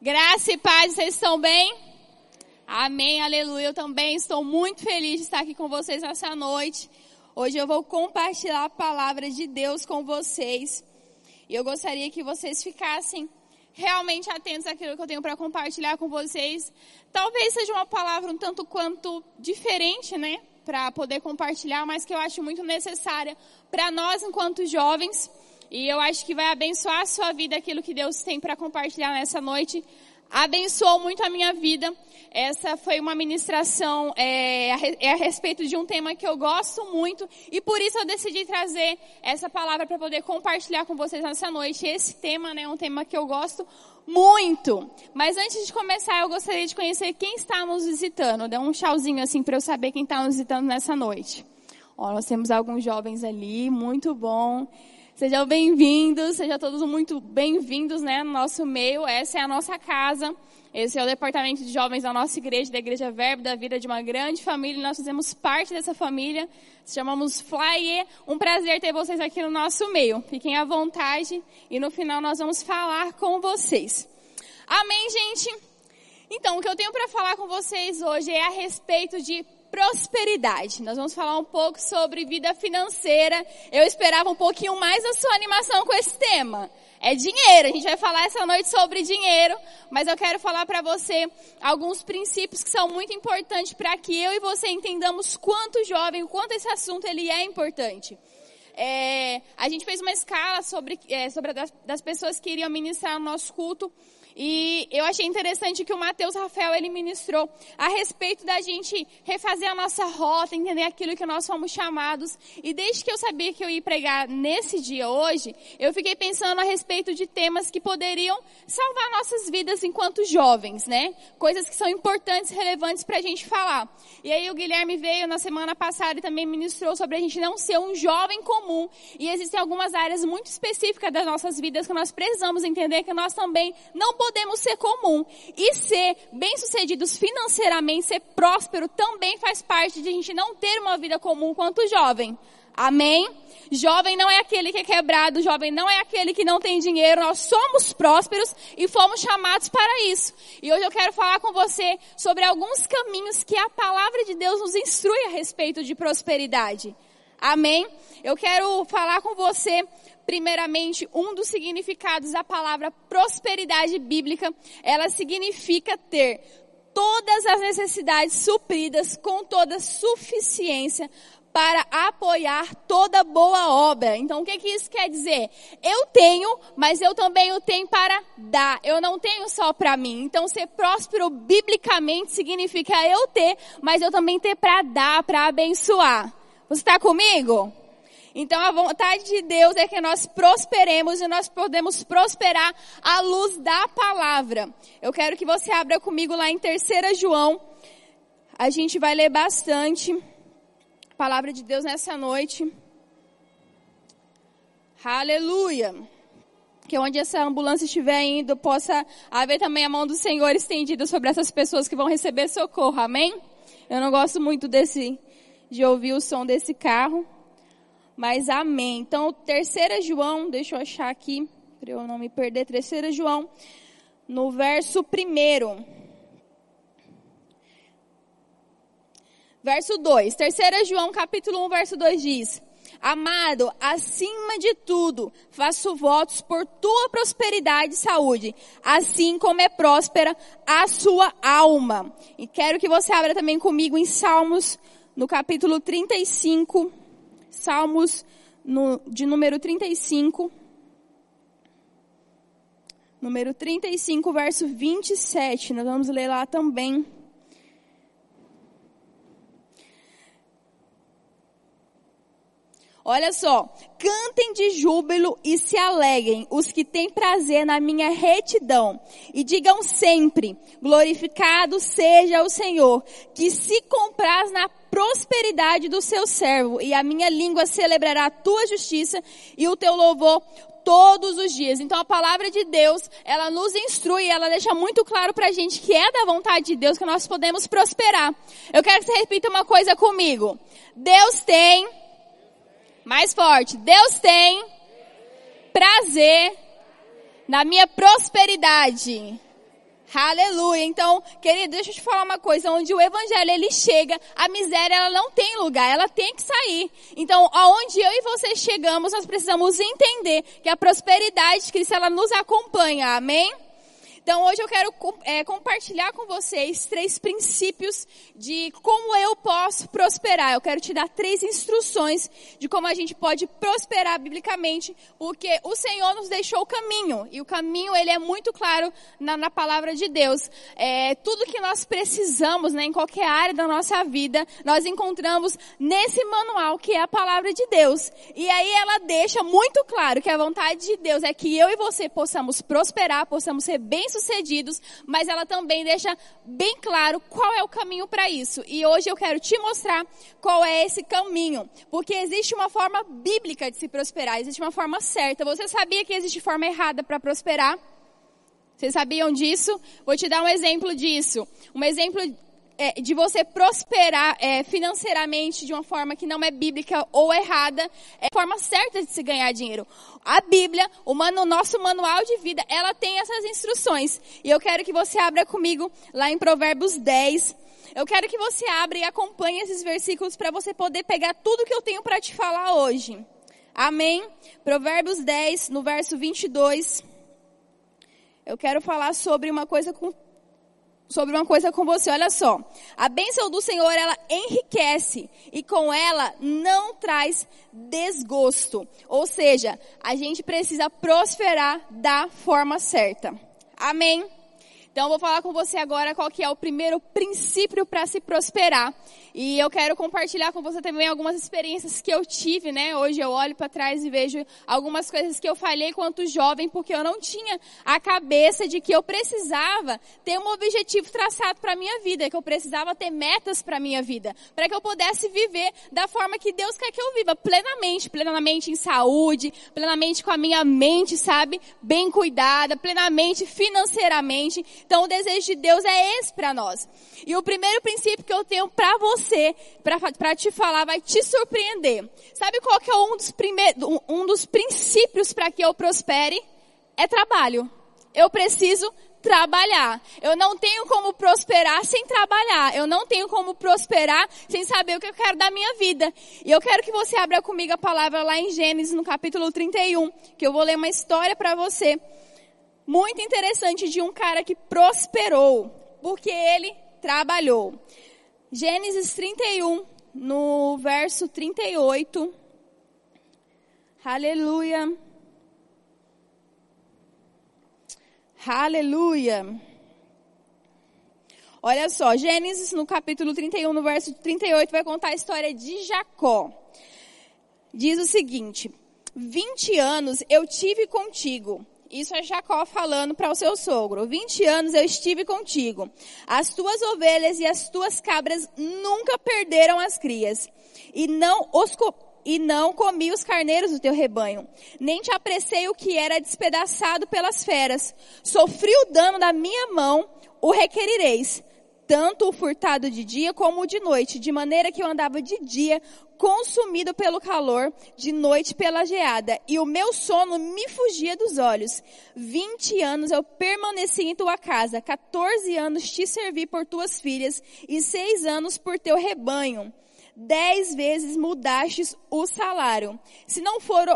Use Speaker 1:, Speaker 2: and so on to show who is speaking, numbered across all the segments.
Speaker 1: Graça e paz, vocês estão bem? Amém, aleluia. Eu também estou muito feliz de estar aqui com vocês nessa noite. Hoje eu vou compartilhar a palavra de Deus com vocês. E eu gostaria que vocês ficassem realmente atentos àquilo que eu tenho para compartilhar com vocês. Talvez seja uma palavra um tanto quanto diferente, né? Para poder compartilhar, mas que eu acho muito necessária para nós enquanto jovens. E eu acho que vai abençoar a sua vida aquilo que Deus tem para compartilhar nessa noite. Abençoou muito a minha vida. Essa foi uma ministração é, é a respeito de um tema que eu gosto muito e por isso eu decidi trazer essa palavra para poder compartilhar com vocês nessa noite. Esse tema né, é um tema que eu gosto muito. Mas antes de começar, eu gostaria de conhecer quem está nos visitando. Dê um tchauzinho assim para eu saber quem está nos visitando nessa noite. Ó, nós temos alguns jovens ali, muito bom. Sejam bem-vindos, sejam todos muito bem-vindos, né, no nosso meio. Essa é a nossa casa. Esse é o departamento de jovens da nossa igreja, da Igreja Verbo da Vida de uma grande família. Nós fazemos parte dessa família. Se chamamos Flyer. Um prazer ter vocês aqui no nosso meio. Fiquem à vontade e no final nós vamos falar com vocês. Amém, gente? Então, o que eu tenho para falar com vocês hoje é a respeito de prosperidade. Nós vamos falar um pouco sobre vida financeira. Eu esperava um pouquinho mais a sua animação com esse tema. É dinheiro. A gente vai falar essa noite sobre dinheiro, mas eu quero falar para você alguns princípios que são muito importantes para que eu e você entendamos quanto jovem, quanto esse assunto ele é importante. É, a gente fez uma escala sobre, é, sobre das, das pessoas que iriam ministrar no nosso culto. E eu achei interessante que o Mateus Rafael ele ministrou a respeito da gente refazer a nossa rota, entender aquilo que nós fomos chamados. E desde que eu sabia que eu ia pregar nesse dia hoje, eu fiquei pensando a respeito de temas que poderiam salvar nossas vidas enquanto jovens, né? Coisas que são importantes, relevantes para a gente falar. E aí o Guilherme veio na semana passada e também ministrou sobre a gente não ser um jovem comum. E existem algumas áreas muito específicas das nossas vidas que nós precisamos entender que nós também não podemos podemos ser comum. E ser bem-sucedidos financeiramente, ser próspero, também faz parte de a gente não ter uma vida comum quanto jovem. Amém? Jovem não é aquele que é quebrado, jovem não é aquele que não tem dinheiro, nós somos prósperos e fomos chamados para isso. E hoje eu quero falar com você sobre alguns caminhos que a palavra de Deus nos instrui a respeito de prosperidade. Amém? Eu quero falar com você primeiramente, um dos significados da palavra prosperidade bíblica, ela significa ter todas as necessidades supridas com toda suficiência para apoiar toda boa obra. Então, o que, que isso quer dizer? Eu tenho, mas eu também o tenho para dar. Eu não tenho só para mim. Então, ser próspero biblicamente significa eu ter, mas eu também ter para dar, para abençoar. Você está comigo? Então a vontade de Deus é que nós prosperemos e nós podemos prosperar à luz da palavra. Eu quero que você abra comigo lá em 3 João. A gente vai ler bastante a palavra de Deus nessa noite. Aleluia. Que onde essa ambulância estiver indo, possa haver também a mão do Senhor estendida sobre essas pessoas que vão receber socorro. Amém? Eu não gosto muito desse, de ouvir o som desse carro. Mas amém. Então, terceira João, deixa eu achar aqui, para eu não me perder. Terceira João, no verso primeiro. Verso 2. Terceira João, capítulo 1, verso 2 diz: Amado, acima de tudo, faço votos por tua prosperidade e saúde, assim como é próspera a sua alma. E quero que você abra também comigo em Salmos, no capítulo 35, Salmos no, de número 35. Número 35, verso 27. Nós vamos ler lá também. Olha só, cantem de júbilo e se alegrem os que têm prazer na minha retidão e digam sempre, glorificado seja o Senhor, que se compraz na prosperidade do seu servo e a minha língua celebrará a tua justiça e o teu louvor todos os dias. Então a palavra de Deus, ela nos instrui, ela deixa muito claro pra gente que é da vontade de Deus que nós podemos prosperar. Eu quero que você repita uma coisa comigo. Deus tem mais forte. Deus tem prazer na minha prosperidade. Aleluia. Então, querido, deixa eu te falar uma coisa. Onde o evangelho ele chega, a miséria ela não tem lugar, ela tem que sair. Então, aonde eu e você chegamos, nós precisamos entender que a prosperidade de Cristo ela nos acompanha. Amém? Então hoje eu quero é, compartilhar com vocês três princípios de como eu posso prosperar. Eu quero te dar três instruções de como a gente pode prosperar biblicamente, porque o Senhor nos deixou o caminho e o caminho ele é muito claro na, na palavra de Deus. É, tudo que nós precisamos, né, em qualquer área da nossa vida, nós encontramos nesse manual que é a palavra de Deus. E aí ela deixa muito claro que a vontade de Deus é que eu e você possamos prosperar, possamos ser bem sucedidos, mas ela também deixa bem claro qual é o caminho para isso. E hoje eu quero te mostrar qual é esse caminho, porque existe uma forma bíblica de se prosperar, existe uma forma certa. Você sabia que existe forma errada para prosperar? Vocês sabiam disso? Vou te dar um exemplo disso. Um exemplo é, de você prosperar é, financeiramente de uma forma que não é bíblica ou errada, é a forma certa de se ganhar dinheiro. A Bíblia, o manu, nosso manual de vida, ela tem essas instruções. E eu quero que você abra comigo lá em Provérbios 10. Eu quero que você abra e acompanhe esses versículos para você poder pegar tudo que eu tenho para te falar hoje. Amém? Provérbios 10, no verso 22. Eu quero falar sobre uma coisa com sobre uma coisa com você. Olha só. A bênção do Senhor, ela enriquece e com ela não traz desgosto. Ou seja, a gente precisa prosperar da forma certa. Amém? Então eu vou falar com você agora qual que é o primeiro princípio para se prosperar. E eu quero compartilhar com você também algumas experiências que eu tive, né? Hoje eu olho para trás e vejo algumas coisas que eu falhei quanto jovem, porque eu não tinha a cabeça de que eu precisava ter um objetivo traçado para minha vida, que eu precisava ter metas para minha vida, para que eu pudesse viver da forma que Deus quer que eu viva, plenamente, plenamente em saúde, plenamente com a minha mente, sabe, bem cuidada, plenamente financeiramente. Então o desejo de Deus é esse para nós. E o primeiro princípio que eu tenho para você, para te falar, vai te surpreender. Sabe qual que é um dos, primeiros, um dos princípios para que eu prospere? É trabalho. Eu preciso trabalhar. Eu não tenho como prosperar sem trabalhar. Eu não tenho como prosperar sem saber o que eu quero da minha vida. E eu quero que você abra comigo a palavra lá em Gênesis, no capítulo 31, que eu vou ler uma história para você muito interessante de um cara que prosperou, porque ele trabalhou. Gênesis 31, no verso 38. Aleluia. Aleluia. Olha só, Gênesis no capítulo 31, no verso 38, vai contar a história de Jacó. Diz o seguinte: 20 anos eu tive contigo isso é Jacó falando para o seu sogro. 20 anos eu estive contigo. As tuas ovelhas e as tuas cabras nunca perderam as crias. E não os e não comi os carneiros do teu rebanho, nem te apressei o que era despedaçado pelas feras. Sofri o dano da minha mão, o requerireis tanto o furtado de dia como o de noite, de maneira que eu andava de dia consumido pelo calor, de noite pela geada, e o meu sono me fugia dos olhos. Vinte anos eu permaneci em tua casa, quatorze anos te servi por tuas filhas, e seis anos por teu rebanho. Dez vezes mudastes o salário. Se não for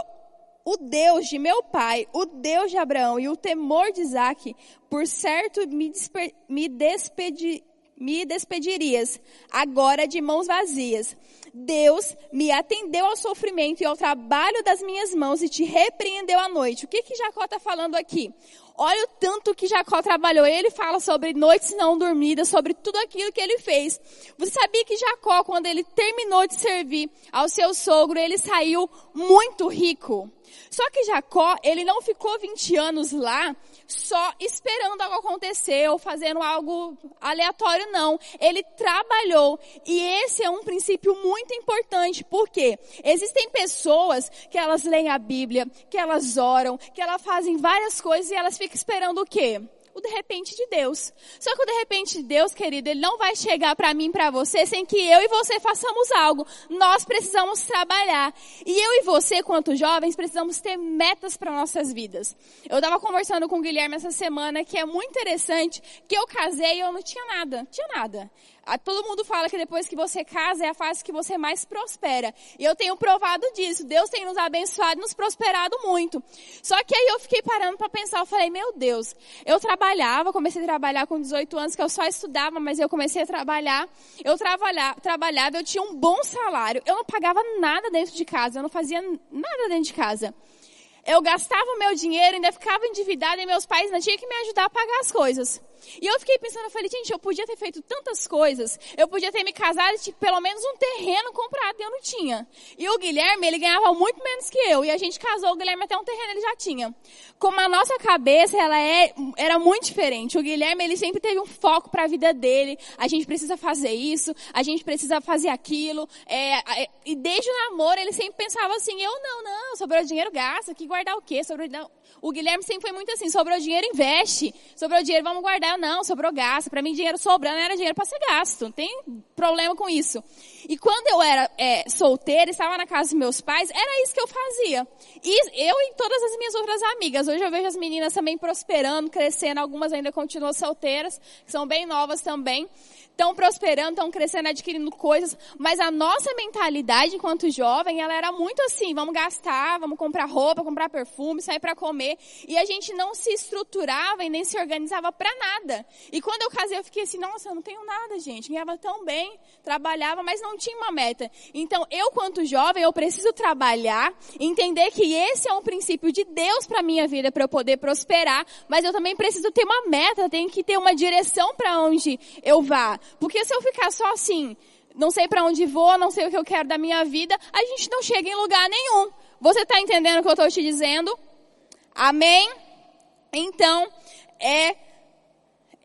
Speaker 1: o Deus de meu pai, o Deus de Abraão e o temor de Isaac, por certo me, despe me despedi me despedirias, agora de mãos vazias. Deus me atendeu ao sofrimento e ao trabalho das minhas mãos e te repreendeu à noite. O que que Jacó está falando aqui? Olha o tanto que Jacó trabalhou. Ele fala sobre noites não dormidas, sobre tudo aquilo que ele fez. Você sabia que Jacó, quando ele terminou de servir ao seu sogro, ele saiu muito rico? Só que Jacó, ele não ficou 20 anos lá só esperando algo acontecer ou fazendo algo aleatório, não. Ele trabalhou. E esse é um princípio muito importante, porque existem pessoas que elas leem a Bíblia, que elas oram, que elas fazem várias coisas e elas ficam esperando o quê? O de repente de Deus. Só que o de repente de Deus, querido, ele não vai chegar para mim, para você, sem que eu e você façamos algo. Nós precisamos trabalhar. E eu e você, quanto jovens, precisamos ter metas para nossas vidas. Eu estava conversando com o Guilherme essa semana que é muito interessante que eu casei e eu não tinha nada. Tinha nada. Ah, todo mundo fala que depois que você casa é a fase que você mais prospera. E eu tenho provado disso. Deus tem nos abençoado e nos prosperado muito. Só que aí eu fiquei parando para pensar. Eu falei, meu Deus, eu trabalhava, comecei a trabalhar com 18 anos, que eu só estudava, mas eu comecei a trabalhar. Eu trabalhava, eu tinha um bom salário. Eu não pagava nada dentro de casa, eu não fazia nada dentro de casa. Eu gastava o meu dinheiro, ainda ficava endividada e meus pais ainda tinham que me ajudar a pagar as coisas. E eu fiquei pensando, eu falei, gente, eu podia ter feito tantas coisas. Eu podia ter me casado e tipo, pelo menos um terreno comprado e eu não tinha. E o Guilherme, ele ganhava muito menos que eu. E a gente casou, o Guilherme até um terreno ele já tinha. Como a nossa cabeça, ela é, era muito diferente. O Guilherme, ele sempre teve um foco para a vida dele. A gente precisa fazer isso, a gente precisa fazer aquilo. É, é, e desde o namoro, ele sempre pensava assim, eu não, não, sobrou dinheiro, gasta, que guardar o quê? Sobrou, não. O Guilherme sempre foi muito assim, sobrou dinheiro, investe. Sobrou dinheiro, vamos guardar. Não, sobrou gasto. Para mim, dinheiro sobrando era dinheiro para ser gasto. Não tem problema com isso. E quando eu era é, solteira, estava na casa dos meus pais, era isso que eu fazia. E eu e todas as minhas outras amigas. Hoje eu vejo as meninas também prosperando, crescendo. Algumas ainda continuam solteiras, que são bem novas também estão prosperando, estão crescendo, adquirindo coisas, mas a nossa mentalidade enquanto jovem, ela era muito assim, vamos gastar, vamos comprar roupa, comprar perfume, sair para comer, e a gente não se estruturava e nem se organizava para nada. E quando eu casei, eu fiquei assim, nossa, eu não tenho nada, gente, ganhava tão bem, trabalhava, mas não tinha uma meta. Então, eu quanto jovem, eu preciso trabalhar, entender que esse é um princípio de Deus para minha vida, para eu poder prosperar, mas eu também preciso ter uma meta, tenho que ter uma direção para onde eu vá. Porque se eu ficar só assim, não sei para onde vou, não sei o que eu quero da minha vida, a gente não chega em lugar nenhum. Você está entendendo o que eu estou te dizendo? Amém? Então, é,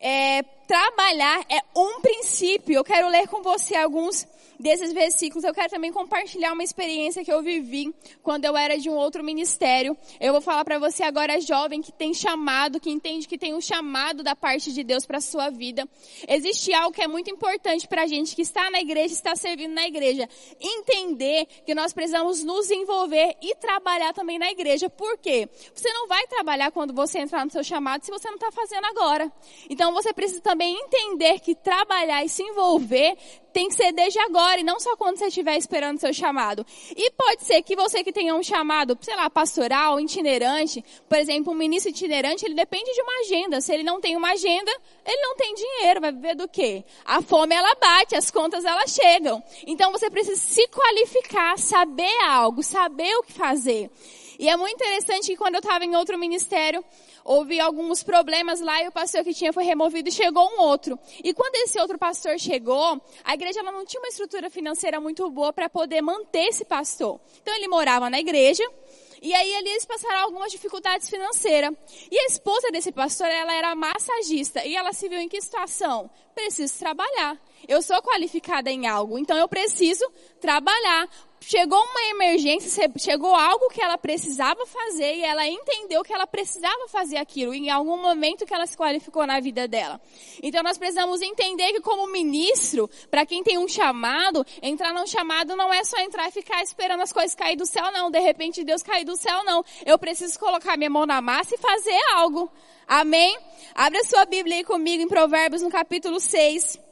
Speaker 1: é, trabalhar é um princípio. Eu quero ler com você alguns desses versículos, eu quero também compartilhar uma experiência que eu vivi quando eu era de um outro ministério. Eu vou falar para você agora, jovem, que tem chamado, que entende que tem um chamado da parte de Deus para sua vida. Existe algo que é muito importante para a gente que está na igreja, está servindo na igreja. Entender que nós precisamos nos envolver e trabalhar também na igreja. Por quê? Você não vai trabalhar quando você entrar no seu chamado se você não está fazendo agora. Então você precisa também entender que trabalhar e se envolver tem que ser desde agora e não só quando você estiver esperando seu chamado. E pode ser que você que tenha um chamado, sei lá, pastoral, itinerante, por exemplo, um ministro itinerante, ele depende de uma agenda. Se ele não tem uma agenda, ele não tem dinheiro, vai viver do quê? A fome ela bate, as contas elas chegam. Então você precisa se qualificar, saber algo, saber o que fazer. E é muito interessante que quando eu estava em outro ministério, houve alguns problemas lá e o pastor que tinha foi removido e chegou um outro. E quando esse outro pastor chegou, a igreja não tinha uma estrutura financeira muito boa para poder manter esse pastor. Então ele morava na igreja, e aí eles passaram algumas dificuldades financeiras. E a esposa desse pastor, ela era massagista. E ela se viu em que situação? Preciso trabalhar. Eu sou qualificada em algo, então eu preciso trabalhar chegou uma emergência, chegou algo que ela precisava fazer e ela entendeu que ela precisava fazer aquilo em algum momento que ela se qualificou na vida dela. Então nós precisamos entender que como ministro, para quem tem um chamado, entrar num chamado não é só entrar e ficar esperando as coisas cair do céu não, de repente Deus cair do céu não. Eu preciso colocar minha mão na massa e fazer algo. Amém? Abre a sua Bíblia aí comigo em Provérbios no capítulo 6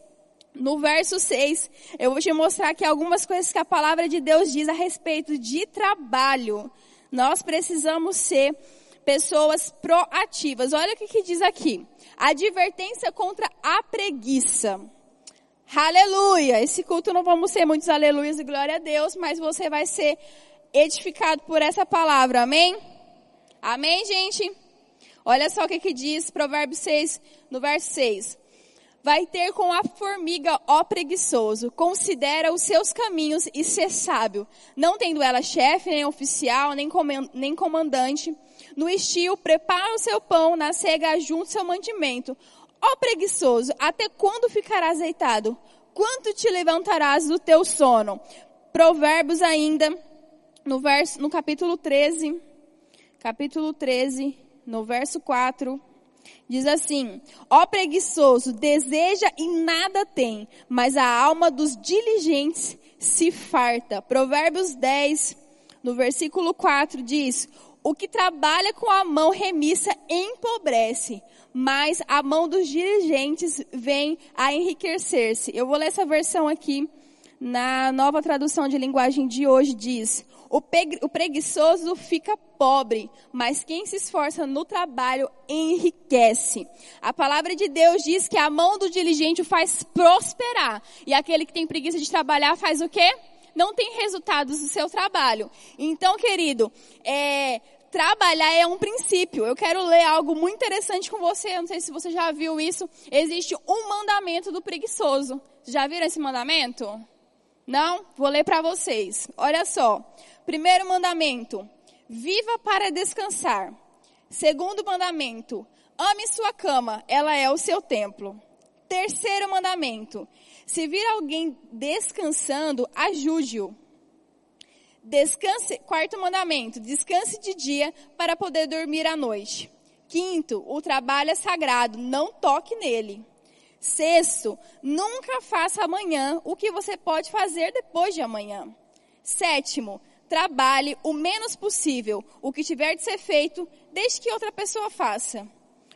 Speaker 1: no verso 6, eu vou te mostrar aqui algumas coisas que a palavra de Deus diz a respeito de trabalho. Nós precisamos ser pessoas proativas. Olha o que, que diz aqui. Advertência contra a preguiça. Aleluia! Esse culto não vamos ser muitos aleluias e glória a Deus, mas você vai ser edificado por essa palavra. Amém? Amém, gente? Olha só o que, que diz Provérbios 6, no verso 6 vai ter com a formiga, ó preguiçoso. Considera os seus caminhos e ser sábio. Não tendo ela chefe, nem oficial, nem comandante. No estio, prepara o seu pão, na cega junto seu mantimento. Ó preguiçoso, até quando ficarás deitado? Quanto te levantarás do teu sono? Provérbios ainda, no verso, no capítulo 13, capítulo 13, no verso 4, Diz assim: Ó preguiçoso, deseja e nada tem, mas a alma dos diligentes se farta. Provérbios 10, no versículo 4 diz: O que trabalha com a mão remissa empobrece, mas a mão dos diligentes vem a enriquecer-se. Eu vou ler essa versão aqui na nova tradução de linguagem de hoje diz: o, preguiçoso fica pobre, mas quem se esforça no trabalho enriquece. A palavra de Deus diz que a mão do diligente o faz prosperar, e aquele que tem preguiça de trabalhar faz o quê? Não tem resultados do seu trabalho. Então, querido, é, trabalhar é um princípio. Eu quero ler algo muito interessante com você. Eu não sei se você já viu isso. Existe um mandamento do preguiçoso. Já viram esse mandamento? Não? Vou ler para vocês. Olha só. Primeiro mandamento: viva para descansar. Segundo mandamento: ame sua cama, ela é o seu templo. Terceiro mandamento: se vir alguém descansando, ajude-o. Descanse, quarto mandamento: descanse de dia para poder dormir à noite. Quinto, o trabalho é sagrado, não toque nele. Sexto, nunca faça amanhã o que você pode fazer depois de amanhã. Sétimo, trabalhe o menos possível o que tiver de ser feito, desde que outra pessoa faça.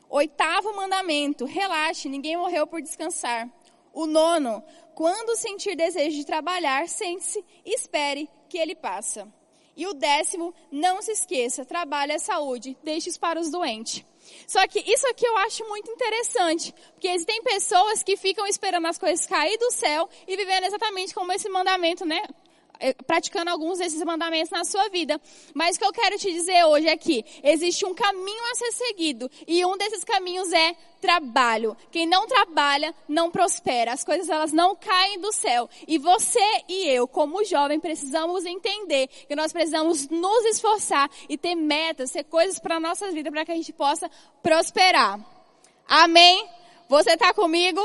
Speaker 1: Oitavo mandamento, relaxe, ninguém morreu por descansar. O nono, quando sentir desejo de trabalhar, sente-se e espere que ele passa. E o décimo, não se esqueça, trabalhe a saúde, deixe-os para os doentes. Só que isso aqui eu acho muito interessante, porque existem pessoas que ficam esperando as coisas cair do céu e vivendo exatamente como esse mandamento, né? É, praticando alguns desses mandamentos na sua vida. Mas o que eu quero te dizer hoje é que existe um caminho a ser seguido e um desses caminhos é trabalho. Quem não trabalha não prospera. As coisas elas não caem do céu. E você e eu, como jovem, precisamos entender que nós precisamos nos esforçar e ter metas, ter coisas para a nossa vida para que a gente possa prosperar. Amém? Você está comigo?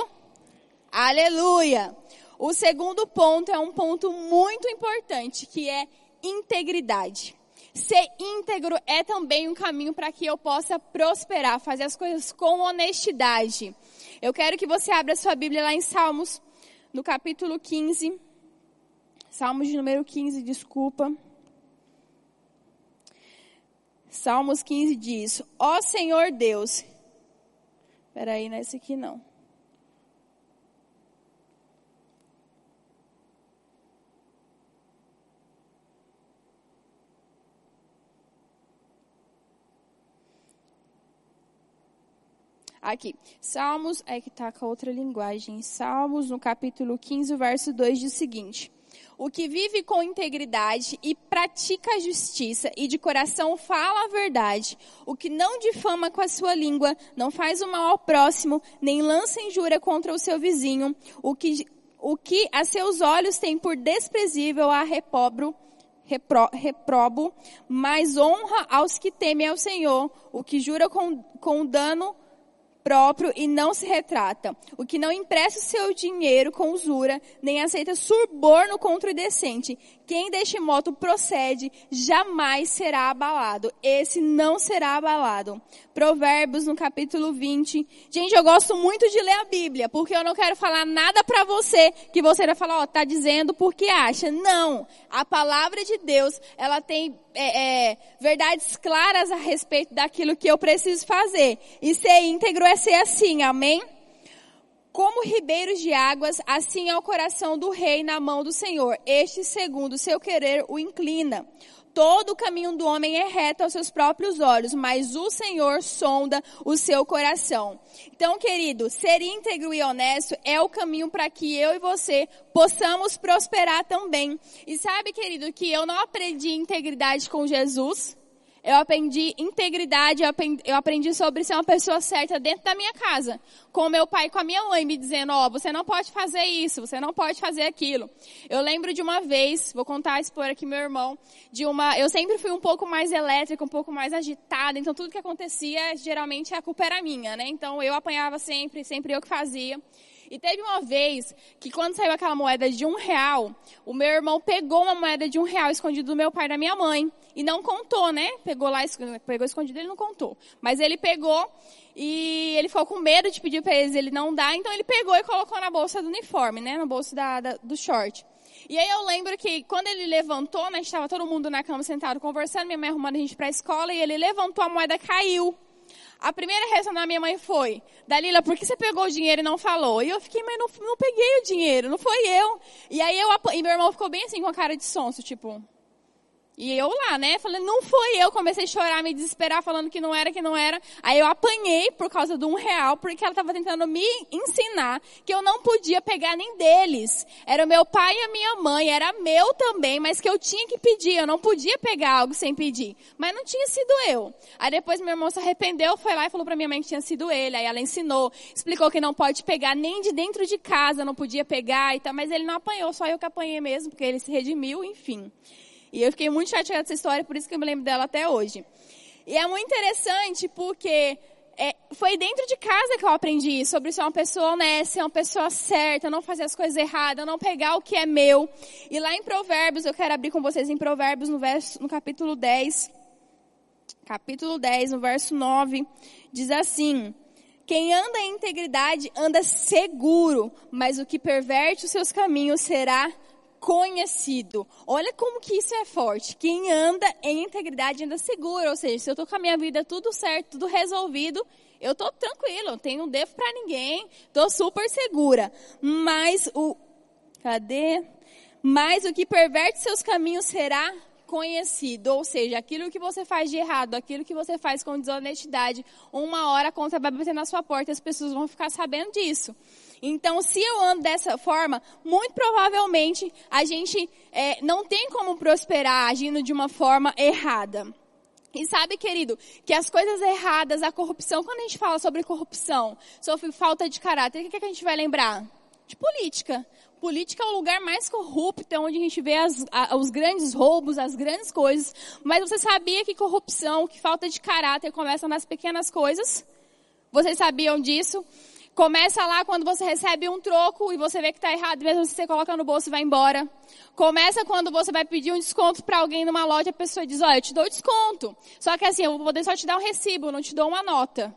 Speaker 1: Aleluia! O segundo ponto é um ponto muito importante, que é integridade. Ser íntegro é também um caminho para que eu possa prosperar, fazer as coisas com honestidade. Eu quero que você abra sua Bíblia lá em Salmos, no capítulo 15. Salmos de número 15, desculpa. Salmos 15 diz: Ó Senhor Deus. Peraí, não é esse aqui não. Aqui, Salmos, é que está com outra linguagem. Salmos, no capítulo 15, verso 2, diz o seguinte: O que vive com integridade e pratica a justiça e de coração fala a verdade, o que não difama com a sua língua, não faz o mal ao próximo, nem lança injúria contra o seu vizinho, o que, o que a seus olhos tem por desprezível a repobro, repro, reprobo, mas honra aos que temem ao Senhor, o que jura com, com dano próprio e não se retrata. O que não empresta o seu dinheiro com usura, nem aceita suborno contra o decente. Quem deste modo procede, jamais será abalado. Esse não será abalado. Provérbios no capítulo 20. Gente, eu gosto muito de ler a Bíblia, porque eu não quero falar nada para você que você vai falar, ó, oh, tá dizendo porque acha. Não. A palavra de Deus, ela tem é, é, verdades claras a respeito daquilo que eu preciso fazer. E ser íntegro é ser assim, amém? Como ribeiros de águas, assim é o coração do rei na mão do Senhor. Este, segundo seu querer, o inclina. Todo o caminho do homem é reto aos seus próprios olhos, mas o Senhor sonda o seu coração. Então, querido, ser íntegro e honesto é o caminho para que eu e você possamos prosperar também. E sabe, querido, que eu não aprendi integridade com Jesus eu aprendi integridade, eu aprendi, eu aprendi, sobre ser uma pessoa certa dentro da minha casa. Com meu pai e com a minha mãe me dizendo, ó, oh, você não pode fazer isso, você não pode fazer aquilo. Eu lembro de uma vez, vou contar, expor aqui meu irmão, de uma, eu sempre fui um pouco mais elétrica, um pouco mais agitada, então tudo que acontecia, geralmente a culpa era minha, né? Então eu apanhava sempre, sempre eu que fazia. E teve uma vez que quando saiu aquela moeda de um real, o meu irmão pegou uma moeda de um real escondido do meu pai e da minha mãe. E não contou, né? Pegou lá, pegou escondido, ele não contou. Mas ele pegou e ele ficou com medo de pedir para eles, ele não dá. Então ele pegou e colocou na bolsa do uniforme, né? Na bolsa da, da, do short. E aí eu lembro que quando ele levantou, né? Estava todo mundo na cama sentado conversando, minha mãe arrumando a gente para a escola. E ele levantou, a moeda caiu. A primeira reação da minha mãe foi, Dalila, por que você pegou o dinheiro e não falou? E eu fiquei, mas não, não peguei o dinheiro, não foi eu. E aí eu, e meu irmão ficou bem assim com a cara de sonso, tipo, e eu lá, né? Falei, não foi eu. Comecei a chorar, me desesperar, falando que não era, que não era. Aí eu apanhei por causa de um real, porque ela estava tentando me ensinar que eu não podia pegar nem deles. Era o meu pai e a minha mãe, era meu também, mas que eu tinha que pedir. Eu não podia pegar algo sem pedir. Mas não tinha sido eu. Aí depois meu irmão se arrependeu, foi lá e falou para minha mãe que tinha sido ele. Aí ela ensinou, explicou que não pode pegar nem de dentro de casa, não podia pegar e tal. Mas ele não apanhou, só eu que apanhei mesmo, porque ele se redimiu, enfim. E eu fiquei muito chateada dessa história, por isso que eu me lembro dela até hoje. E é muito interessante porque é, foi dentro de casa que eu aprendi sobre ser uma pessoa honesta, ser uma pessoa certa, não fazer as coisas erradas, não pegar o que é meu. E lá em Provérbios, eu quero abrir com vocês em Provérbios, no, verso, no capítulo 10. Capítulo 10, no verso 9, diz assim: Quem anda em integridade anda seguro, mas o que perverte os seus caminhos será conhecido. Olha como que isso é forte. Quem anda em integridade anda seguro. Ou seja, se eu tô com a minha vida tudo certo, tudo resolvido, eu tô tranquilo, não tenho devo para ninguém, tô super segura. Mas o cadê? Mas o que perverte seus caminhos será conhecido, ou seja, aquilo que você faz de errado, aquilo que você faz com desonestidade, uma hora a conta vai bater na sua porta e as pessoas vão ficar sabendo disso. Então, se eu ando dessa forma, muito provavelmente a gente é, não tem como prosperar agindo de uma forma errada. E sabe, querido, que as coisas erradas, a corrupção, quando a gente fala sobre corrupção, sobre falta de caráter, o que, é que a gente vai lembrar? De política. Política é o lugar mais corrupto, é onde a gente vê as, a, os grandes roubos, as grandes coisas. Mas você sabia que corrupção, que falta de caráter começa nas pequenas coisas? Vocês sabiam disso? Começa lá quando você recebe um troco e você vê que está errado, mesmo se você coloca no bolso e vai embora. Começa quando você vai pedir um desconto para alguém numa loja, a pessoa diz, olha, eu te dou desconto. Só que assim, eu vou poder só te dar um recibo, não te dou uma nota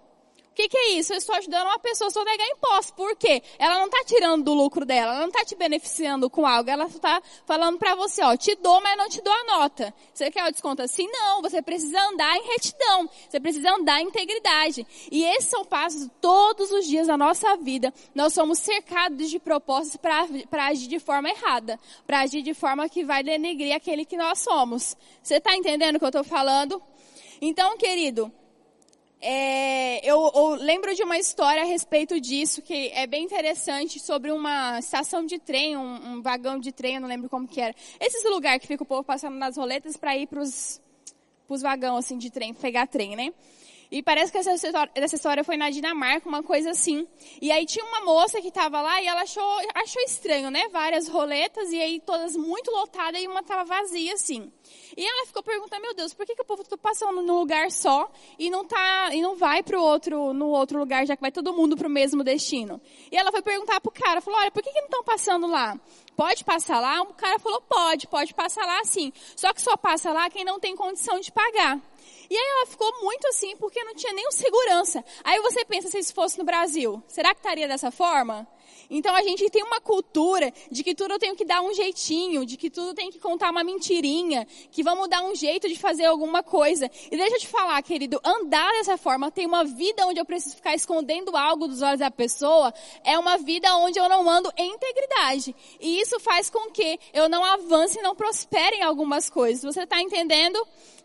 Speaker 1: que, que é isso? Eu estou ajudando uma pessoa a sonegar imposto. Por quê? Ela não está tirando do lucro dela, ela não está te beneficiando com algo. Ela está falando para você, ó, te dou, mas não te dou a nota. Você quer o desconto assim? Não, você precisa andar em retidão. Você precisa andar em integridade. E esses são passos todos os dias da nossa vida. Nós somos cercados de propostas para agir de forma errada. Para agir de forma que vai denegrir aquele que nós somos. Você está entendendo o que eu estou falando? Então, querido, é, eu, eu, lembro de uma história a respeito disso, que é bem interessante, sobre uma estação de trem, um, um vagão de trem, eu não lembro como que era. Esses lugares que fica o povo passando nas roletas para ir para os vagões assim, de trem, pegar trem, né? E parece que essa história, história foi na Dinamarca, uma coisa assim. E aí tinha uma moça que estava lá e ela achou, achou estranho, né? Várias roletas e aí todas muito lotadas e uma estava vazia assim. E ela ficou perguntando, meu Deus, por que, que o povo está passando num lugar só e não tá e não vai para o outro no outro lugar, já que vai todo mundo para o mesmo destino? E ela foi perguntar pro cara, falou, olha, por que, que não estão passando lá? Pode passar lá? O cara falou, pode, pode passar lá sim. Só que só passa lá quem não tem condição de pagar. E aí ela ficou muito assim, porque não tinha nenhum segurança. Aí você pensa, se isso fosse no Brasil, será que estaria dessa forma? Então a gente tem uma cultura de que tudo eu tenho que dar um jeitinho, de que tudo tem que contar uma mentirinha, que vamos dar um jeito de fazer alguma coisa. E deixa eu te falar, querido, andar dessa forma, ter uma vida onde eu preciso ficar escondendo algo dos olhos da pessoa, é uma vida onde eu não ando em integridade. E isso faz com que eu não avance e não prospere em algumas coisas. Você está entendendo?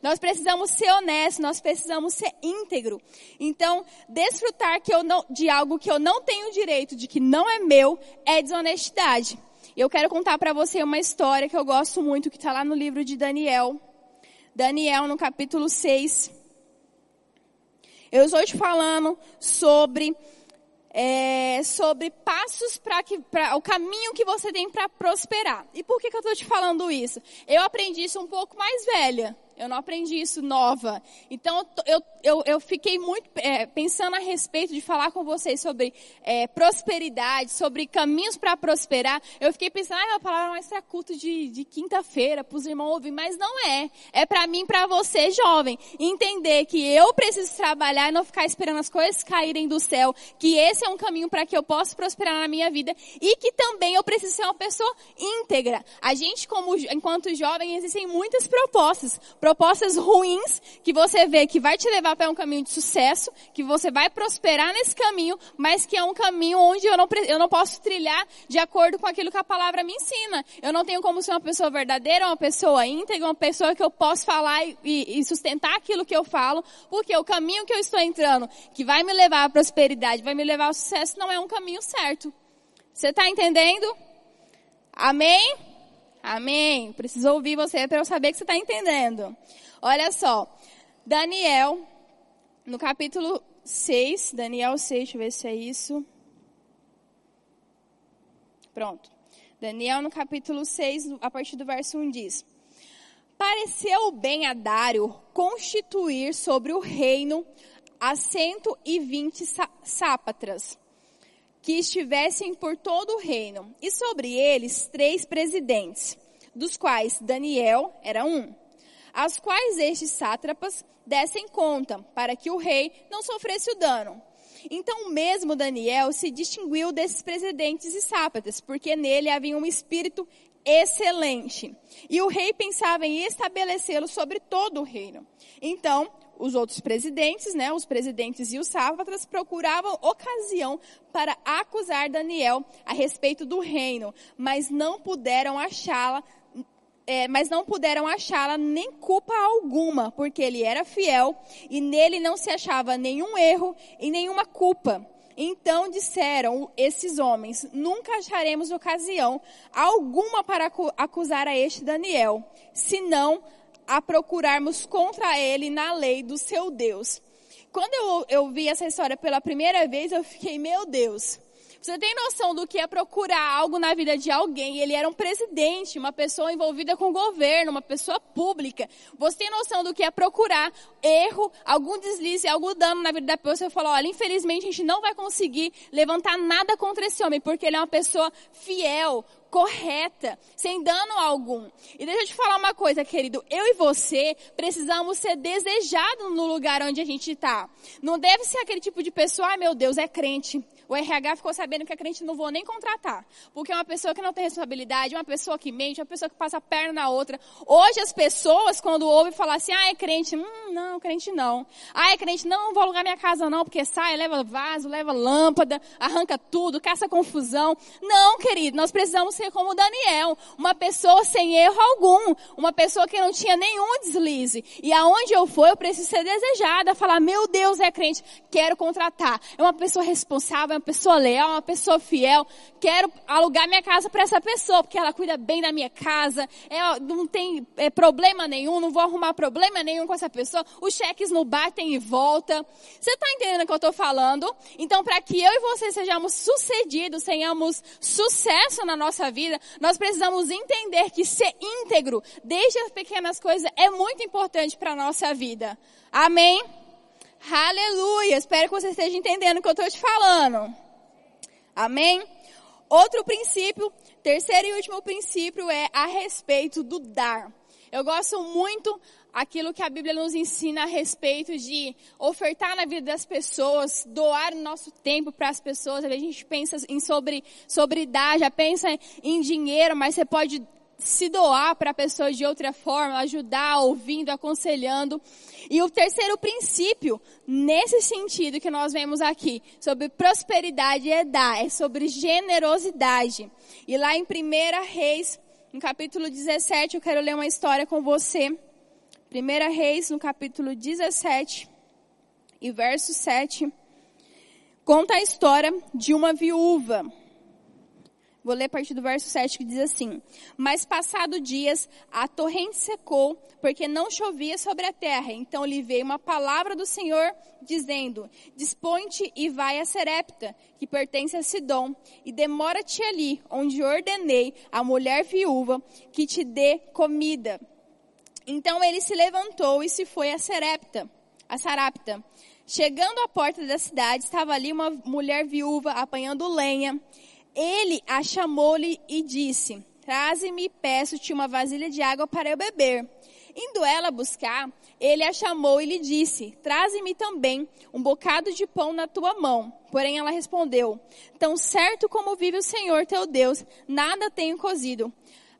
Speaker 1: Nós precisamos ser honestos, nós precisamos ser íntegro. Então, desfrutar que eu não, de algo que eu não tenho direito, de que não é meu, é desonestidade. Eu quero contar para você uma história que eu gosto muito, que está lá no livro de Daniel. Daniel, no capítulo 6. Eu estou te falando sobre é, sobre passos para o caminho que você tem para prosperar. E por que, que eu estou te falando isso? Eu aprendi isso um pouco mais velha. Eu não aprendi isso nova. Então, eu, eu, eu fiquei muito é, pensando a respeito de falar com vocês sobre é, prosperidade, sobre caminhos para prosperar. Eu fiquei pensando, ah, é uma palavra mais para culto de, de quinta-feira, para os irmãos ouvir. Mas não é. É para mim, para você, jovem. Entender que eu preciso trabalhar e não ficar esperando as coisas caírem do céu. Que esse é um caminho para que eu possa prosperar na minha vida. E que também eu preciso ser uma pessoa íntegra. A gente, como, enquanto jovem, existem muitas propostas propostas ruins que você vê que vai te levar para um caminho de sucesso, que você vai prosperar nesse caminho, mas que é um caminho onde eu não, eu não posso trilhar de acordo com aquilo que a palavra me ensina. Eu não tenho como ser uma pessoa verdadeira, uma pessoa íntegra, uma pessoa que eu posso falar e, e sustentar aquilo que eu falo, porque o caminho que eu estou entrando, que vai me levar à prosperidade, vai me levar ao sucesso, não é um caminho certo. Você está entendendo? Amém? Amém? Preciso ouvir você para eu saber que você está entendendo. Olha só. Daniel, no capítulo 6, Daniel 6, deixa eu ver se é isso. Pronto. Daniel, no capítulo 6, a partir do verso 1, diz: Pareceu bem a Dário constituir sobre o reino a 120 sápatras que estivessem por todo o reino, e sobre eles três presidentes, dos quais Daniel era um, as quais estes sátrapas dessem conta, para que o rei não sofresse o dano. Então mesmo Daniel se distinguiu desses presidentes e sátrapas, porque nele havia um espírito excelente. E o rei pensava em estabelecê-lo sobre todo o reino. Então, os outros presidentes, né, os presidentes e os sátrapas procuravam ocasião para acusar Daniel a respeito do reino, mas não puderam achá-la, é, mas não puderam achá-la nem culpa alguma, porque ele era fiel e nele não se achava nenhum erro e nenhuma culpa. Então disseram esses homens: Nunca acharemos ocasião alguma para acusar a este Daniel, senão a procurarmos contra ele na lei do seu Deus. Quando eu, eu vi essa história pela primeira vez, eu fiquei, meu Deus, você tem noção do que é procurar algo na vida de alguém? Ele era um presidente, uma pessoa envolvida com o governo, uma pessoa pública. Você tem noção do que é procurar erro, algum deslize, algum dano na vida da pessoa? Você falou, olha, infelizmente a gente não vai conseguir levantar nada contra esse homem, porque ele é uma pessoa fiel, correta, sem dano algum. E deixa eu te falar uma coisa, querido. Eu e você precisamos ser desejados no lugar onde a gente está. Não deve ser aquele tipo de pessoa, ai meu Deus, é crente. O RH ficou sabendo que a crente não vou nem contratar. Porque é uma pessoa que não tem responsabilidade, uma pessoa que mente, uma pessoa que passa a perna na outra. Hoje as pessoas, quando ouvem falar assim, ah, é crente, hum, não, crente não. Ah, é crente, não, não vou alugar minha casa não, porque sai, leva vaso, leva lâmpada, arranca tudo, caça confusão. Não, querido, nós precisamos ser como Daniel, uma pessoa sem erro algum, uma pessoa que não tinha nenhum deslize. E aonde eu for, eu preciso ser desejada, falar, meu Deus, é crente, quero contratar. É uma pessoa responsável, uma pessoa leal, uma pessoa fiel. Quero alugar minha casa para essa pessoa, porque ela cuida bem da minha casa. É, não tem é, problema nenhum, não vou arrumar problema nenhum com essa pessoa. Os cheques não batem e volta. Você está entendendo o que eu estou falando? Então, para que eu e você sejamos sucedidos, tenhamos sucesso na nossa vida, nós precisamos entender que ser íntegro, desde as pequenas coisas, é muito importante para a nossa vida. Amém? Aleluia! Espero que você esteja entendendo o que eu estou te falando. Amém? Outro princípio, terceiro e último princípio é a respeito do dar. Eu gosto muito aquilo que a Bíblia nos ensina a respeito de ofertar na vida das pessoas, doar nosso tempo para as pessoas. A gente pensa em sobre, sobre dar, já pensa em dinheiro, mas você pode se doar para a pessoa de outra forma, ajudar, ouvindo, aconselhando. E o terceiro princípio, nesse sentido que nós vemos aqui, sobre prosperidade é dar, é sobre generosidade. E lá em 1 Reis, no capítulo 17, eu quero ler uma história com você. 1 Reis, no capítulo 17, e verso 7, conta a história de uma viúva Vou ler a partir do verso 7 que diz assim: Mas passado dias, a torrente secou, porque não chovia sobre a terra. Então lhe veio uma palavra do Senhor, dizendo: Dispõe-te e vai a Serepta, que pertence a Sidom, e demora-te ali, onde ordenei a mulher viúva que te dê comida. Então ele se levantou e se foi a Serepta, a Sarapta. Chegando à porta da cidade, estava ali uma mulher viúva apanhando lenha. Ele a chamou-lhe e disse: Traze-me, peço-te uma vasilha de água para eu beber. Indo ela buscar, ele a chamou e lhe disse: Traze-me também um bocado de pão na tua mão. Porém ela respondeu: Tão certo como vive o Senhor teu Deus, nada tenho cozido.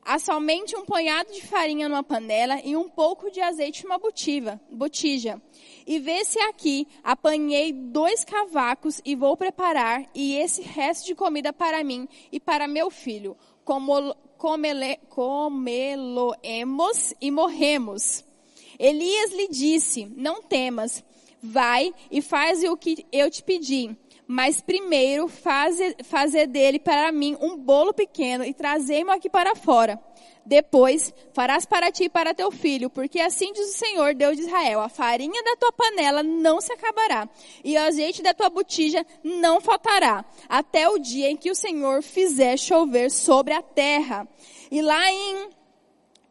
Speaker 1: Há somente um punhado de farinha numa panela e um pouco de azeite numa botiva, botija. E vê se aqui apanhei dois cavacos e vou preparar e esse resto de comida para mim e para meu filho. Como comeloemos e morremos. Elias lhe disse, não temas, vai e faz o que eu te pedi mas primeiro faze, fazer dele para mim um bolo pequeno e trazei-mo aqui para fora. Depois farás para ti e para teu filho, porque assim diz o Senhor, Deus de Israel, a farinha da tua panela não se acabará, e o azeite da tua botija não faltará, até o dia em que o Senhor fizer chover sobre a terra. E lá em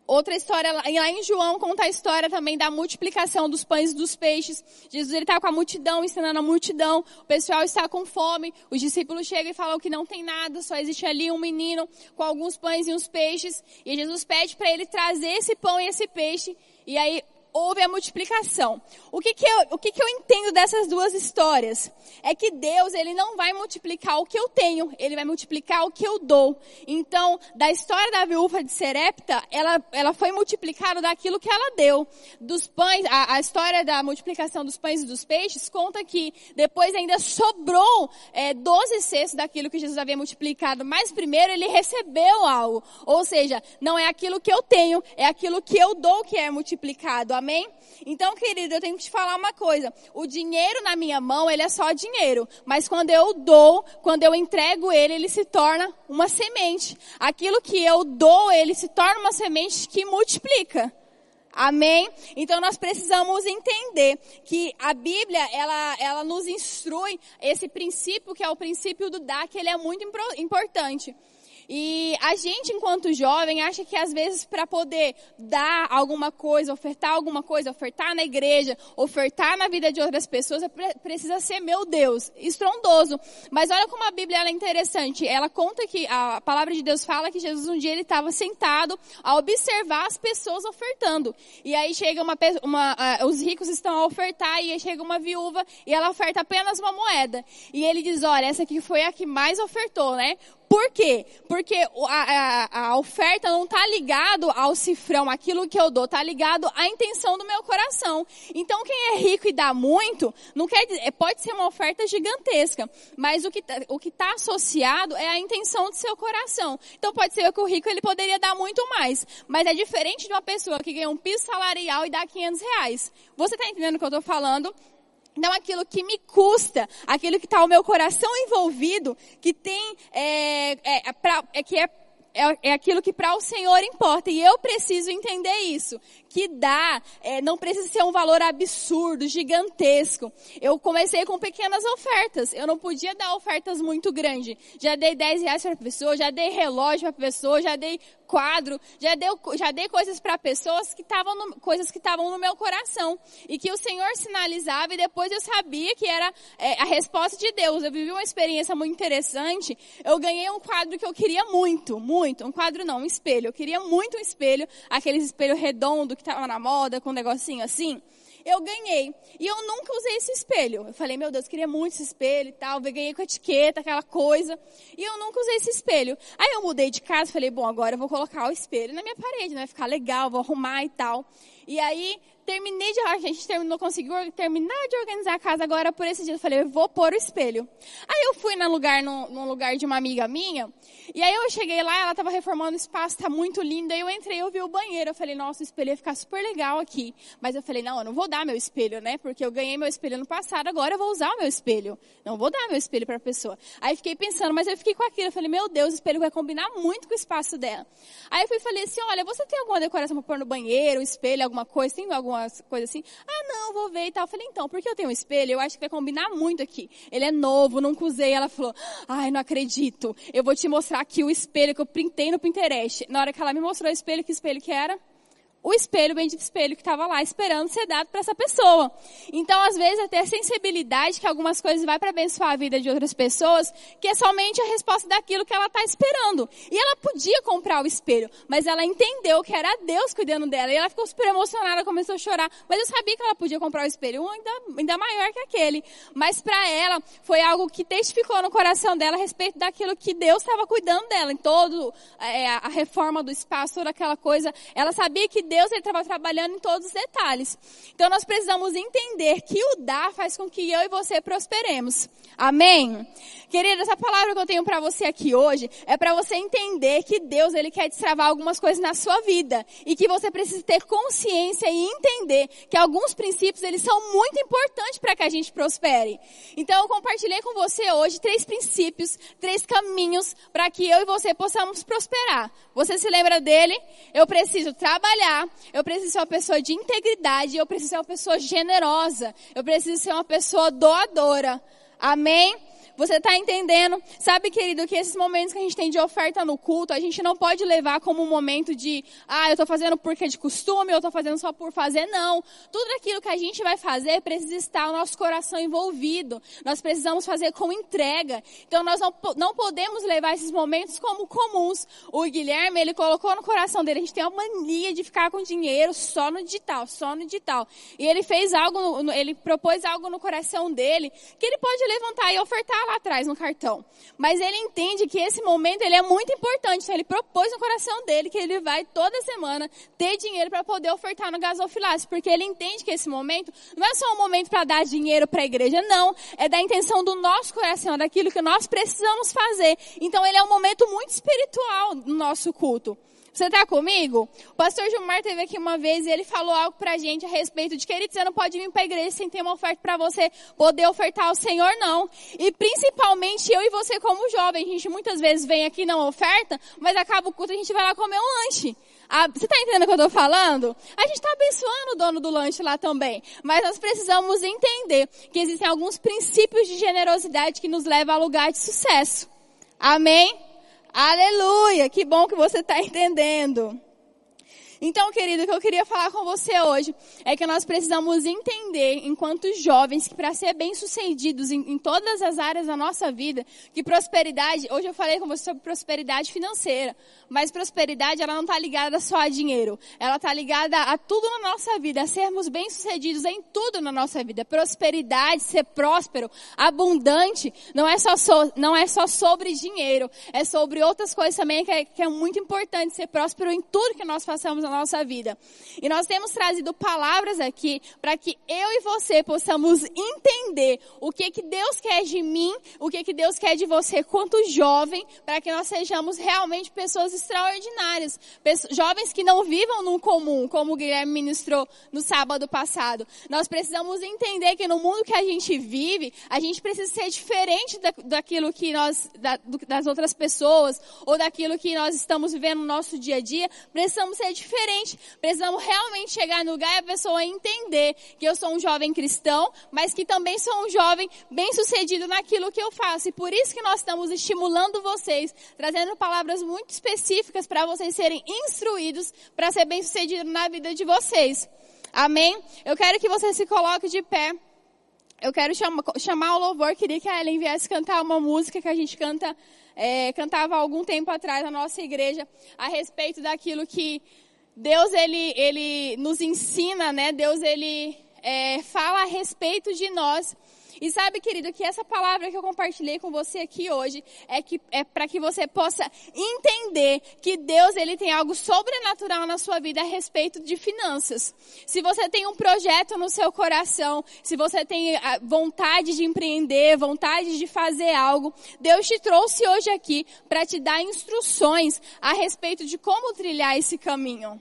Speaker 1: Outra história, lá em João conta a história também da multiplicação dos pães e dos peixes. Jesus ele está com a multidão, ensinando a multidão. O pessoal está com fome. Os discípulos chegam e falam que não tem nada, só existe ali um menino com alguns pães e uns peixes. E Jesus pede para ele trazer esse pão e esse peixe. E aí houve a multiplicação. O que que, eu, o que que eu entendo dessas duas histórias? É que Deus, Ele não vai multiplicar o que eu tenho, Ele vai multiplicar o que eu dou. Então, da história da viúva de Serepta, ela, ela foi multiplicada daquilo que ela deu. Dos pães, a, a história da multiplicação dos pães e dos peixes conta que depois ainda sobrou é, 12 cestos daquilo que Jesus havia multiplicado, mas primeiro Ele recebeu algo. Ou seja, não é aquilo que eu tenho, é aquilo que eu dou que é multiplicado. Amém? Então, querido, eu tenho que te falar uma coisa. O dinheiro na minha mão, ele é só dinheiro. Mas quando eu dou, quando eu entrego ele, ele se torna uma semente. Aquilo que eu dou, ele se torna uma semente que multiplica. Amém? Então nós precisamos entender que a Bíblia, ela, ela nos instrui esse princípio, que é o princípio do dar, que ele é muito importante. E a gente, enquanto jovem, acha que às vezes para poder dar alguma coisa, ofertar alguma coisa, ofertar na igreja, ofertar na vida de outras pessoas, precisa ser, meu Deus, estrondoso. Mas olha como a Bíblia é interessante. Ela conta que a palavra de Deus fala que Jesus um dia ele estava sentado a observar as pessoas ofertando. E aí chega uma, uma uh, os ricos estão a ofertar e aí chega uma viúva e ela oferta apenas uma moeda. E ele diz, olha, essa aqui foi a que mais ofertou, né? Por quê? Porque a, a, a oferta não está ligado ao cifrão, aquilo que eu dou, está ligado à intenção do meu coração. Então, quem é rico e dá muito, não quer dizer, pode ser uma oferta gigantesca, mas o que tá, o que está associado é a intenção do seu coração. Então, pode ser que o rico ele poderia dar muito mais, mas é diferente de uma pessoa que ganha um piso salarial e dá 500 reais. Você está entendendo o que eu estou falando? Então, aquilo que me custa, aquilo que está o meu coração envolvido, que tem, é, é, é, pra, é que é é, é aquilo que para o Senhor importa. E eu preciso entender isso. Que dá, é, não precisa ser um valor absurdo, gigantesco. Eu comecei com pequenas ofertas. Eu não podia dar ofertas muito grandes. Já dei 10 reais para a pessoa, já dei relógio para a pessoa, já dei quadro, já, deu, já dei coisas para pessoas que estavam, coisas que estavam no meu coração. E que o Senhor sinalizava e depois eu sabia que era é, a resposta de Deus. Eu vivi uma experiência muito interessante. Eu ganhei um quadro que eu queria muito, muito um quadro não, um espelho. Eu queria muito um espelho, aqueles espelho redondo que tava na moda, com um negocinho assim. Eu ganhei. E eu nunca usei esse espelho. Eu falei, meu Deus, queria muito esse espelho e tal. Eu ganhei com etiqueta, aquela coisa. E eu nunca usei esse espelho. Aí eu mudei de casa, falei, bom, agora eu vou colocar o espelho na minha parede, né? Vai ficar legal, vou arrumar e tal. E aí, terminei de, a gente terminou, conseguiu terminar de organizar a casa agora por esse dia. Eu falei, eu vou pôr o espelho. Aí eu fui no lugar, no lugar de uma amiga minha, e aí eu cheguei lá, ela estava reformando o espaço, tá muito lindo. Aí eu entrei, eu vi o banheiro, eu falei, nossa, o espelho ia ficar super legal aqui. Mas eu falei, não, eu não vou dar meu espelho, né? Porque eu ganhei meu espelho no passado, agora eu vou usar o meu espelho. Não vou dar meu espelho para a pessoa. Aí fiquei pensando, mas eu fiquei com aquilo, eu falei, meu Deus, o espelho vai combinar muito com o espaço dela. Aí eu fui falei assim, olha, você tem alguma decoração para pôr no banheiro, espelho, alguma coisa? Tem alguma coisa assim? Ah, não, vou ver e tal. Eu falei, então, porque eu tenho um espelho, eu acho que vai combinar muito aqui. Ele é novo, nunca usei. Ela falou, ai, não acredito. Eu vou te mostrar aqui o espelho que eu printei no Pinterest. Na hora que ela me mostrou o espelho, que espelho que era? O espelho, o bendito espelho que estava lá esperando ser dado para essa pessoa. Então, às vezes, até a sensibilidade que algumas coisas vai para abençoar a vida de outras pessoas, que é somente a resposta daquilo que ela está esperando. E ela podia comprar o espelho, mas ela entendeu que era Deus cuidando dela. E ela ficou super emocionada, começou a chorar. Mas eu sabia que ela podia comprar o espelho, um ainda, ainda maior que aquele. Mas para ela, foi algo que testificou no coração dela a respeito daquilo que Deus estava cuidando dela, em todo é, a reforma do espaço, toda aquela coisa. Ela sabia que Deus estava trabalhando em todos os detalhes. Então nós precisamos entender que o dar faz com que eu e você prosperemos. Amém? Querida, essa palavra que eu tenho para você aqui hoje é para você entender que Deus ele quer destravar algumas coisas na sua vida e que você precisa ter consciência e entender que alguns princípios eles são muito importantes para que a gente prospere. Então eu compartilhei com você hoje três princípios, três caminhos para que eu e você possamos prosperar. Você se lembra dele? Eu preciso trabalhar, eu preciso ser uma pessoa de integridade, eu preciso ser uma pessoa generosa, eu preciso ser uma pessoa doadora. Amém? Você está entendendo? Sabe, querido, que esses momentos que a gente tem de oferta no culto, a gente não pode levar como um momento de, ah, eu estou fazendo porque é de costume, eu estou fazendo só por fazer. Não. Tudo aquilo que a gente vai fazer precisa estar o nosso coração envolvido. Nós precisamos fazer com entrega. Então nós não, não podemos levar esses momentos como comuns. O Guilherme, ele colocou no coração dele, a gente tem uma mania de ficar com dinheiro só no digital, só no digital. E ele fez algo, ele propôs algo no coração dele, que ele pode levantar e ofertar lá atrás no cartão. Mas ele entende que esse momento ele é muito importante. Então ele propôs no coração dele que ele vai toda semana ter dinheiro para poder ofertar no gasofilácio. Porque ele entende que esse momento não é só um momento para dar dinheiro para a igreja, não. É da intenção do nosso coração, daquilo que nós precisamos fazer. Então ele é um momento muito espiritual no nosso culto. Você está comigo? O pastor Gilmar teve aqui uma vez e ele falou algo pra gente a respeito de, querido, você não pode vir pra igreja sem ter uma oferta para você poder ofertar ao Senhor, não. E principalmente eu e você como jovem, a gente muitas vezes vem aqui não oferta, mas acaba o culto a gente vai lá comer um lanche. Ah, você está entendendo o que eu estou falando? A gente está abençoando o dono do lanche lá também. Mas nós precisamos entender que existem alguns princípios de generosidade que nos levam a lugar de sucesso. Amém? Aleluia! Que bom que você está entendendo. Então, querido, o que eu queria falar com você hoje é que nós precisamos entender, enquanto jovens, que para ser bem-sucedidos em, em, todas as áreas da nossa vida, que prosperidade, hoje eu falei com você sobre prosperidade financeira, mas prosperidade ela não está ligada só a dinheiro, ela está ligada a tudo na nossa vida, a sermos bem-sucedidos em tudo na nossa vida. Prosperidade, ser próspero, abundante, não é só, so, não é só sobre dinheiro, é sobre outras coisas também que é, que é muito importante ser próspero em tudo que nós façamos na nossa vida. E nós temos trazido palavras aqui para que eu e você possamos entender o que que Deus quer de mim, o que que Deus quer de você quanto jovem, para que nós sejamos realmente pessoas extraordinárias, pessoas, jovens que não vivam no comum, como o Guilherme ministrou no sábado passado. Nós precisamos entender que no mundo que a gente vive, a gente precisa ser diferente da, daquilo que nós, da, das outras pessoas, ou daquilo que nós estamos vivendo no nosso dia a dia. Precisamos ser diferentes diferente. Precisamos realmente chegar no lugar e a pessoa entender que eu sou um jovem cristão, mas que também sou um jovem bem sucedido naquilo que eu faço. E por isso que nós estamos estimulando vocês, trazendo palavras muito específicas para vocês serem instruídos para ser bem sucedido na vida de vocês. Amém? Eu quero que você se coloque de pé. Eu quero chamar, o louvor, queria que a Ellen viesse cantar uma música que a gente canta, é, cantava algum tempo atrás na nossa igreja, a respeito daquilo que Deus ele, ele nos ensina, né? Deus ele é, fala a respeito de nós. E sabe, querido, que essa palavra que eu compartilhei com você aqui hoje é é para que você possa entender que Deus ele tem algo sobrenatural na sua vida a respeito de finanças. Se você tem um projeto no seu coração, se você tem ah, vontade de empreender, vontade de fazer algo, Deus te trouxe hoje aqui para te dar instruções a respeito de como trilhar esse caminho.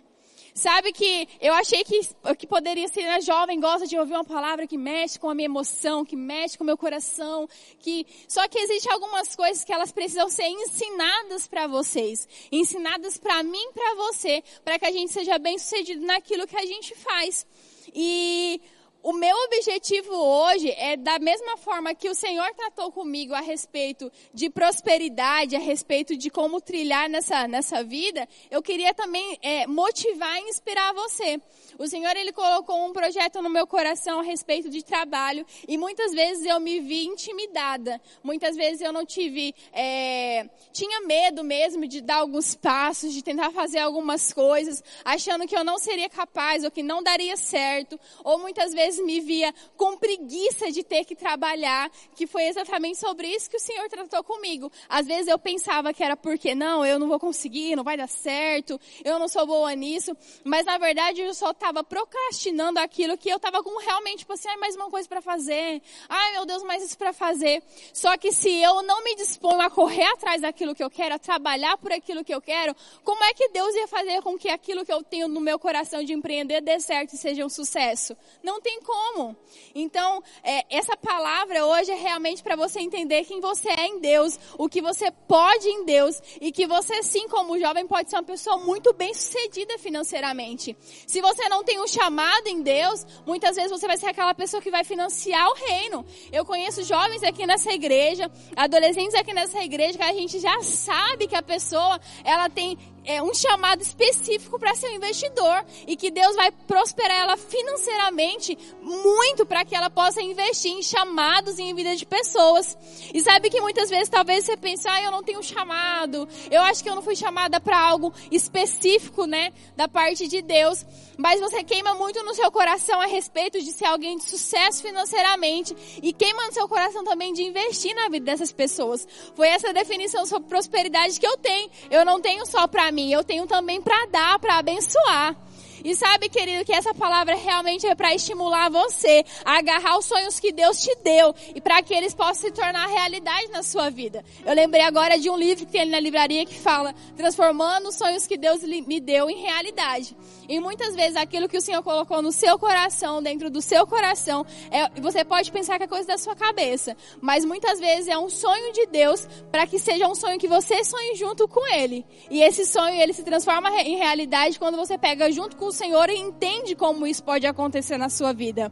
Speaker 1: Sabe que eu achei que, que poderia ser a jovem, gosta de ouvir uma palavra que mexe com a minha emoção, que mexe com o meu coração, que só que existem algumas coisas que elas precisam ser ensinadas para vocês, ensinadas para mim, para você, para que a gente seja bem sucedido naquilo que a gente faz. E o meu objetivo hoje é da mesma forma que o Senhor tratou comigo a respeito de prosperidade, a respeito de como trilhar nessa, nessa vida, eu queria também é, motivar e inspirar você. O Senhor, Ele colocou um projeto no meu coração a respeito de trabalho e muitas vezes eu me vi intimidada. Muitas vezes eu não tive, é, tinha medo mesmo de dar alguns passos, de tentar fazer algumas coisas, achando que eu não seria capaz ou que não daria certo. Ou muitas vezes me via com preguiça de ter que trabalhar, que foi exatamente sobre isso que o Senhor tratou comigo. Às vezes eu pensava que era porque não, eu não vou conseguir, não vai dar certo, eu não sou boa nisso, mas na verdade eu só estava procrastinando aquilo que eu estava com realmente, tipo assim, ai, mais uma coisa para fazer. Ai, meu Deus, mais isso para fazer. Só que se eu não me disponho a correr atrás daquilo que eu quero, a trabalhar por aquilo que eu quero, como é que Deus ia fazer com que aquilo que eu tenho no meu coração de empreender dê certo e seja um sucesso? Não tem como. Então, é, essa palavra hoje é realmente para você entender quem você é em Deus, o que você pode em Deus e que você sim, como jovem, pode ser uma pessoa muito bem sucedida financeiramente. Se você não tem um chamado em Deus, muitas vezes você vai ser aquela pessoa que vai financiar o reino. Eu conheço jovens aqui nessa igreja, adolescentes aqui nessa igreja, que a gente já sabe que a pessoa, ela tem é, um chamado específico para ser um investidor e que Deus vai prosperar ela financeiramente muito para que ela possa investir em chamados e em vida de pessoas. E sabe que muitas vezes talvez você pense, ah, eu não tenho chamado, eu acho que eu não fui chamada para algo específico, né, da parte de Deus mas você queima muito no seu coração a respeito de ser alguém de sucesso financeiramente e queima no seu coração também de investir na vida dessas pessoas. Foi essa definição sobre prosperidade que eu tenho. Eu não tenho só para mim, eu tenho também para dar, para abençoar. E sabe, querido, que essa palavra realmente é para estimular você a agarrar os sonhos que Deus te deu e para que eles possam se tornar realidade na sua vida. Eu lembrei agora de um livro que tem na livraria que fala transformando os sonhos que Deus me deu em realidade. E muitas vezes aquilo que o Senhor colocou no seu coração, dentro do seu coração, é, você pode pensar que é coisa da sua cabeça, mas muitas vezes é um sonho de Deus para que seja um sonho que você sonhe junto com Ele. E esse sonho ele se transforma em realidade quando você pega junto com o Senhor e entende como isso pode acontecer na sua vida.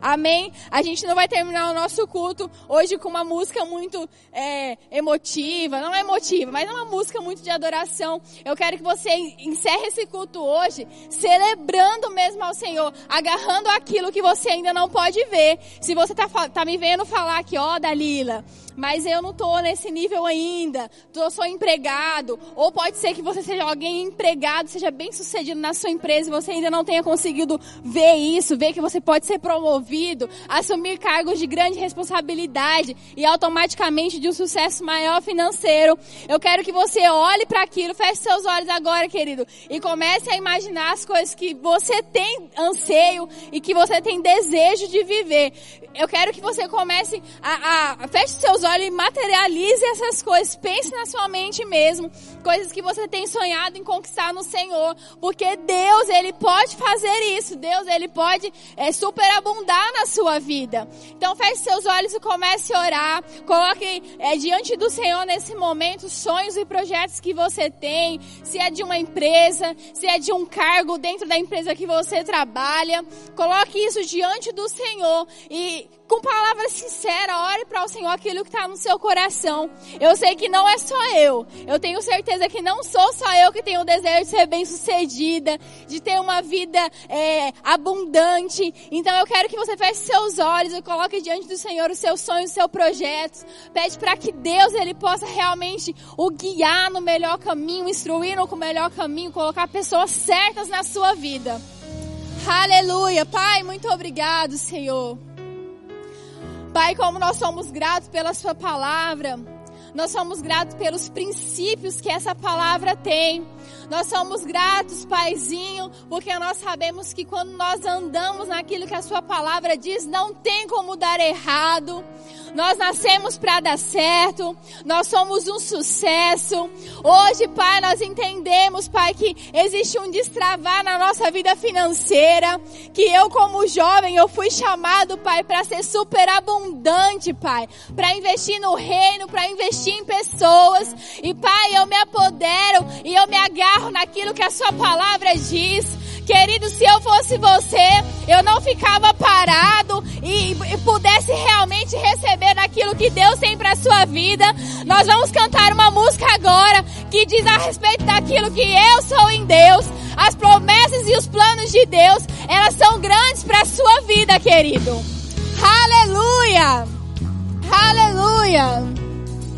Speaker 1: Amém? A gente não vai terminar o nosso culto hoje com uma música muito é, emotiva, não é emotiva, mas é uma música muito de adoração. Eu quero que você encerre esse culto hoje celebrando mesmo ao Senhor, agarrando aquilo que você ainda não pode ver. Se você tá, tá me vendo falar aqui, ó, Dalila, mas eu não estou nesse nível ainda, eu sou empregado, ou pode ser que você seja alguém empregado, seja bem sucedido na sua empresa e você ainda não tenha conseguido ver isso, ver que você pode ser promovido, assumir cargos de grande responsabilidade e automaticamente de um sucesso maior financeiro. Eu quero que você olhe para aquilo, feche seus olhos agora, querido, e comece a imaginar as coisas que você tem anseio e que você tem desejo de viver. Eu quero que você comece a, a feche seus olhos e materialize essas coisas. Pense na sua mente mesmo. Coisas que você tem sonhado em conquistar no Senhor. Porque Deus, Ele pode fazer isso. Deus, Ele pode é, superabundar na sua vida. Então feche seus olhos e comece a orar. Coloque é, diante do Senhor nesse momento sonhos e projetos que você tem. Se é de uma empresa, se é de um cargo dentro da empresa que você trabalha. Coloque isso diante do Senhor e com palavras sinceras, ore para o Senhor aquilo que está no seu coração. Eu sei que não é só eu. Eu tenho certeza que não sou só eu que tenho o desejo de ser bem sucedida, de ter uma vida é, abundante. Então eu quero que você feche seus olhos e coloque diante do Senhor os seus sonhos, os seus projetos. Pede para que Deus ele possa realmente o guiar no melhor caminho, instruir no melhor caminho, colocar pessoas certas na sua vida. Aleluia. Pai, muito obrigado, Senhor. Pai, como nós somos gratos pela Sua palavra, nós somos gratos pelos princípios que essa palavra tem. Nós somos gratos, Paizinho, porque nós sabemos que quando nós andamos naquilo que a Sua palavra diz, não tem como dar errado. Nós nascemos para dar certo. Nós somos um sucesso. Hoje, Pai, nós entendemos, Pai, que existe um destravar na nossa vida financeira. Que eu, como jovem, eu fui chamado, Pai, para ser super abundante, Pai. Para investir no reino, para investir em pessoas. E, Pai, eu me apodero e eu me agarro naquilo que a Sua palavra diz. Querido, se eu fosse você, eu não ficava parado e, e pudesse realmente receber daquilo que Deus tem para sua vida. Nós vamos cantar uma música agora que diz a respeito daquilo que eu sou em Deus. As promessas e os planos de Deus, elas são grandes para sua vida, querido. Aleluia! Aleluia!